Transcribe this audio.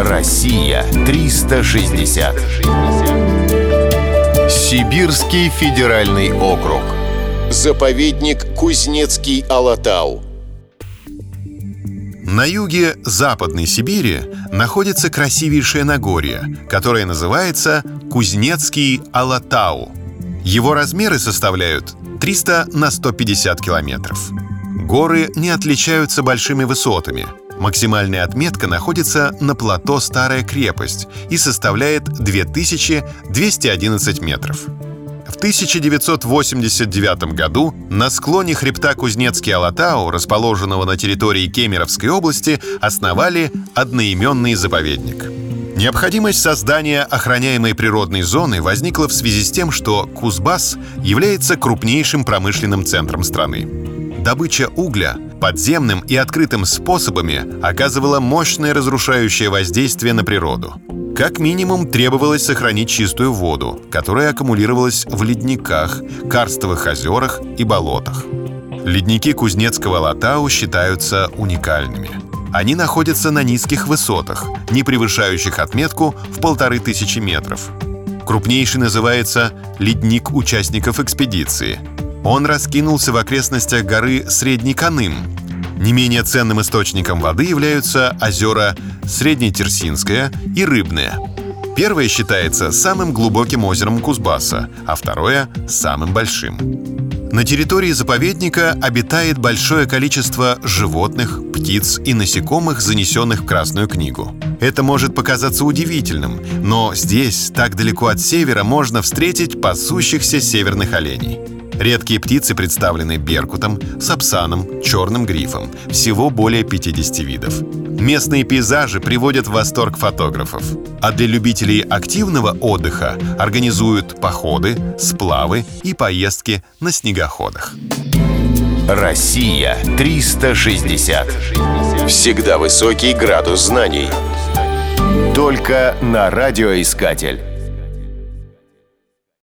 Россия 360. Сибирский федеральный округ. Заповедник Кузнецкий Алатау. На юге Западной Сибири находится красивейшее Нагорье, которое называется Кузнецкий Алатау. Его размеры составляют 300 на 150 километров. Горы не отличаются большими высотами. Максимальная отметка находится на плато Старая крепость и составляет 2211 метров. В 1989 году на склоне хребта Кузнецкий Алатау, расположенного на территории Кемеровской области, основали одноименный заповедник. Необходимость создания охраняемой природной зоны возникла в связи с тем, что Кузбасс является крупнейшим промышленным центром страны. Добыча угля подземным и открытым способами оказывала мощное разрушающее воздействие на природу. Как минимум требовалось сохранить чистую воду, которая аккумулировалась в ледниках, карстовых озерах и болотах. Ледники Кузнецкого Латау считаются уникальными. Они находятся на низких высотах, не превышающих отметку в полторы тысячи метров. Крупнейший называется «Ледник участников экспедиции», он раскинулся в окрестностях горы Средний Каным. Не менее ценным источником воды являются озера Среднетерсинское и Рыбное. Первое считается самым глубоким озером Кузбасса, а второе — самым большим. На территории заповедника обитает большое количество животных, птиц и насекомых, занесенных в Красную книгу. Это может показаться удивительным, но здесь, так далеко от севера, можно встретить пасущихся северных оленей. Редкие птицы представлены беркутом, сапсаном, черным грифом. Всего более 50 видов. Местные пейзажи приводят в восторг фотографов. А для любителей активного отдыха организуют походы, сплавы и поездки на снегоходах. Россия 360. Всегда высокий градус знаний. Только на радиоискатель.